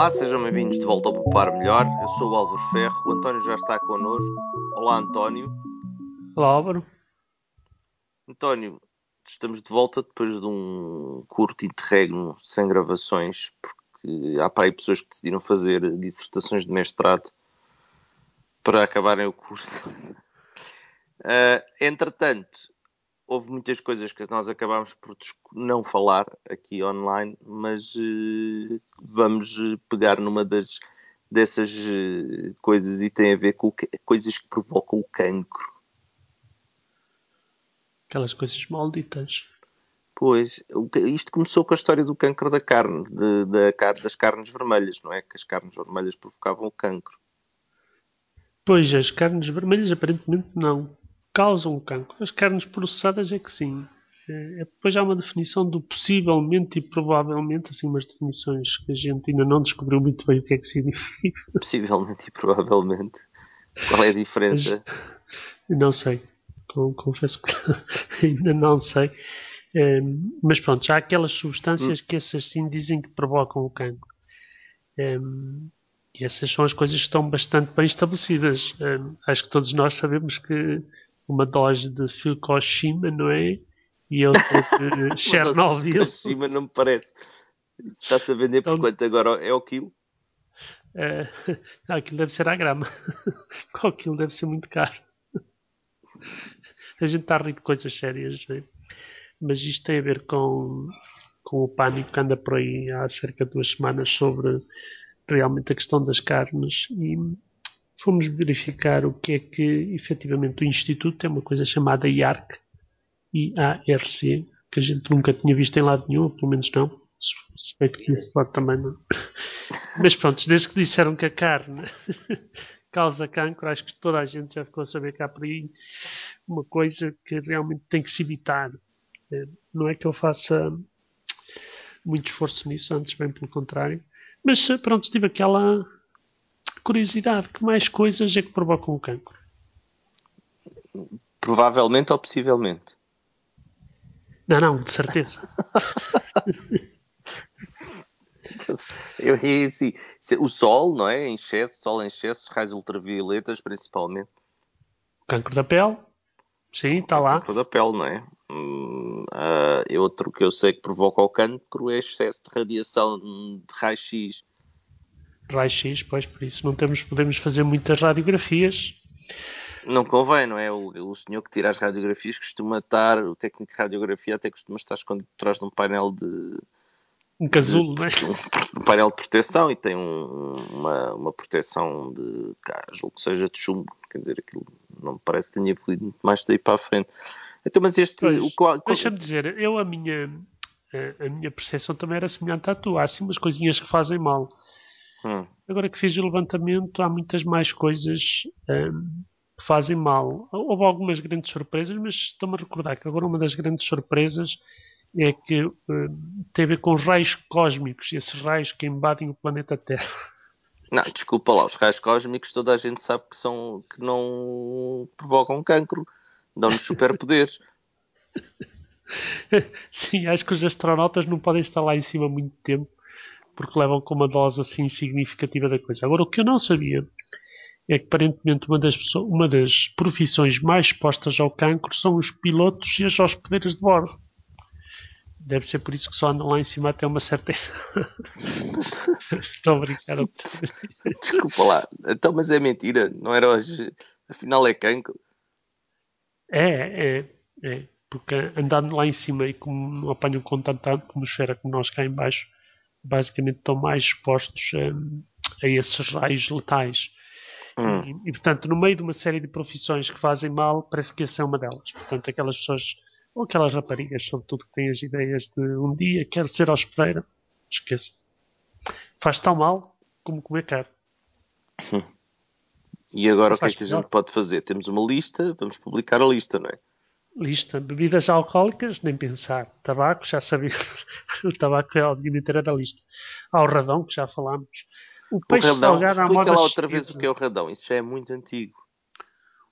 Olá, sejam bem-vindos de volta ao Poupar Melhor. Eu sou o Álvaro Ferro, o António já está connosco. Olá, António. Olá, Álvaro. António, estamos de volta depois de um curto interregno sem gravações, porque há para aí pessoas que decidiram fazer dissertações de mestrado para acabarem o curso. Uh, entretanto, houve muitas coisas que nós acabámos por não falar aqui online, mas uh, vamos pegar numa das dessas uh, coisas e tem a ver com que, coisas que provocam o cancro. Aquelas coisas malditas. Pois, isto começou com a história do cancro da carne, de, de, das carnes vermelhas, não é? Que as carnes vermelhas provocavam o cancro. Pois, as carnes vermelhas aparentemente não causam cancro. As carnes processadas é que sim. É, é, depois há uma definição do possivelmente e provavelmente, assim, umas definições que a gente ainda não descobriu muito bem o que é que significa. Possivelmente e provavelmente. Qual é a diferença? Não sei. Confesso que ainda não sei. É, mas pronto, já há aquelas substâncias hum. que essas sim dizem que provocam o cancro. E essas são as coisas que estão bastante bem estabelecidas. Acho que todos nós sabemos que uma dose de Fukushima, não é? E outra de Chernobyl. Fukushima não me parece. Está-se a vender então, por quanto agora é o quilo? É, aquilo deve ser a grama. o quilo deve ser muito caro. A gente está a rir de coisas sérias, é? mas isto tem a ver com, com o pânico que anda por aí há cerca de duas semanas sobre realmente a questão das carnes e fomos verificar o que é que efetivamente o Instituto tem uma coisa chamada IARC, I-A-R-C, que a gente nunca tinha visto em lado nenhum, pelo menos não. Suspeito que isso pode também não. Mas pronto, desde que disseram que a carne causa cancro, acho que toda a gente já ficou a saber que há por aí uma coisa que realmente tem que se evitar. É, não é que eu faça muito esforço nisso, antes bem pelo contrário. Mas pronto, tive aquela curiosidade, que mais coisas é que provocam o cancro? Provavelmente ou possivelmente? Não, não, de certeza. Eu assim, o sol, não é? Em excesso, sol em excesso, raios ultravioletas principalmente. O cancro da pele, sim, está lá. O cancro da pele, não é? Hum, uh, outro que eu sei que provoca o cancro é excesso de radiação de raio-x raio-x, pois por isso não temos, podemos fazer muitas radiografias. Não convém, não é? O, o senhor que tira as radiografias costuma estar, o técnico de radiografia até costuma estar escondido por trás de um painel de. Um casulo, não é? Um, um, painel de proteção e tem um, uma, uma proteção de. Cá, julgo que seja de chumbo, quer dizer, aquilo não me parece que tenha evoluído muito mais daí para a frente. Então, mas este. Deixa-me dizer, eu a minha. A, a minha percepção também era semelhante à tua. Há assim umas coisinhas que fazem mal. Hum. Agora que fiz o levantamento, há muitas mais coisas hum, que fazem mal. Houve algumas grandes surpresas, mas estou-me a recordar que agora uma das grandes surpresas é que hum, tem a ver com os raios cósmicos, esses raios que invadem o planeta Terra. Não, desculpa lá, os raios cósmicos toda a gente sabe que são que não provocam cancro, dão-nos superpoderes. Sim, acho que os astronautas não podem estar lá em cima muito tempo porque levam com uma dose assim significativa da coisa. Agora, o que eu não sabia é que aparentemente uma das, pessoas, uma das profissões mais expostas ao cancro são os pilotos e as hospedeiras de bordo. Deve ser por isso que só andam lá em cima até uma certa. Estou a brincar. Desculpa lá. Então, mas é mentira. Não era hoje. Afinal é cancro. É, é, é. Porque andando lá em cima e como não apanham com tanta atmosfera como nós cá em baixo, basicamente estão mais expostos a, a esses raios letais. Hum. E, e, portanto, no meio de uma série de profissões que fazem mal, parece que essa é uma delas. Portanto, aquelas pessoas, ou aquelas raparigas, sobretudo, que têm as ideias de um dia quero ser hospedeira, esqueça. Faz tão mal como comer carne. Hum. E agora o que é que a gente pode fazer? Temos uma lista, vamos publicar a lista, não é? Lista. Bebidas alcoólicas, nem pensar. Tabaco, já sabíamos. o tabaco é obviamente era da lista. Há o radão, que já falámos. O peixe o radão, salgado à moda lá outra vez o que é o radão. Isso já é muito antigo.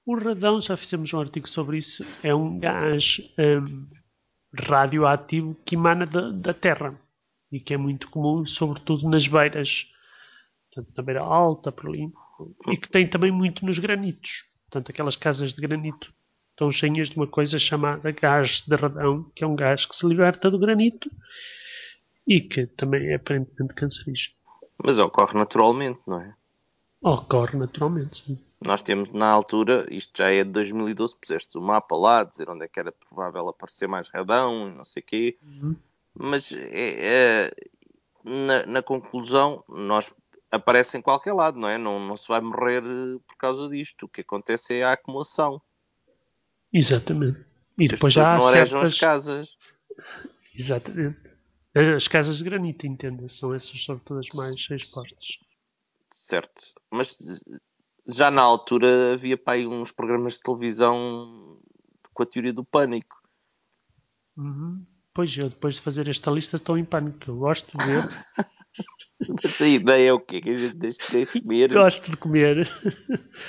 O radão, já fizemos um artigo sobre isso, é um gás um, radioativo que emana da, da Terra e que é muito comum, sobretudo nas beiras portanto, na beira alta, por ali, e que tem também muito nos granitos. Portanto, aquelas casas de granito estão cheias de uma coisa chamada gás de radão, que é um gás que se liberta do granito e que também é aparentemente cancerígeno. Mas ocorre naturalmente, não é? Ocorre naturalmente, sim. Nós temos na altura, isto já é de 2012, puseste o mapa lá, dizer onde é que era provável aparecer mais radão e não sei o quê. Uhum. Mas é, é, na, na, conclusão, nós aparece em qualquer lado, não é? Não, não se vai morrer eh, por causa disto. O que acontece é a acumulação. Exatamente. E depois já há não certas... as casas. Exatamente. As casas de granito, entenda São essas sobretudo as mais expostas. Certo. Mas já na altura havia aí uns programas de televisão com a teoria do pânico. Uhum. Pois eu, depois de fazer esta lista, estou em pânico. Eu gosto de ver. Mas a ideia é o quê? Que a gente deixe de comer? Gosto de comer.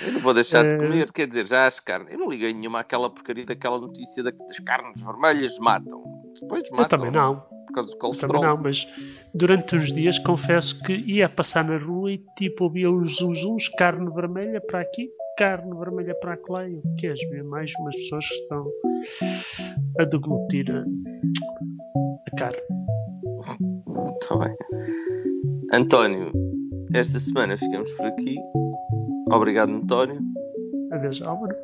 Eu não vou deixar de comer, uh... quer dizer, já as carnes. Eu não liguei nenhuma àquela porcaria daquela notícia de que as carnes vermelhas matam. Depois matam. Eu também não por causa do colesterol. Também não, mas durante uns dias confesso que ia passar na rua e tipo ouvia uns uns carne vermelha para aqui, carne vermelha para lá e o que és ver mais umas pessoas que estão a deglutir a, a carne. Está bem. António, esta semana ficamos por aqui. Obrigado, António. Adeus, Álvaro.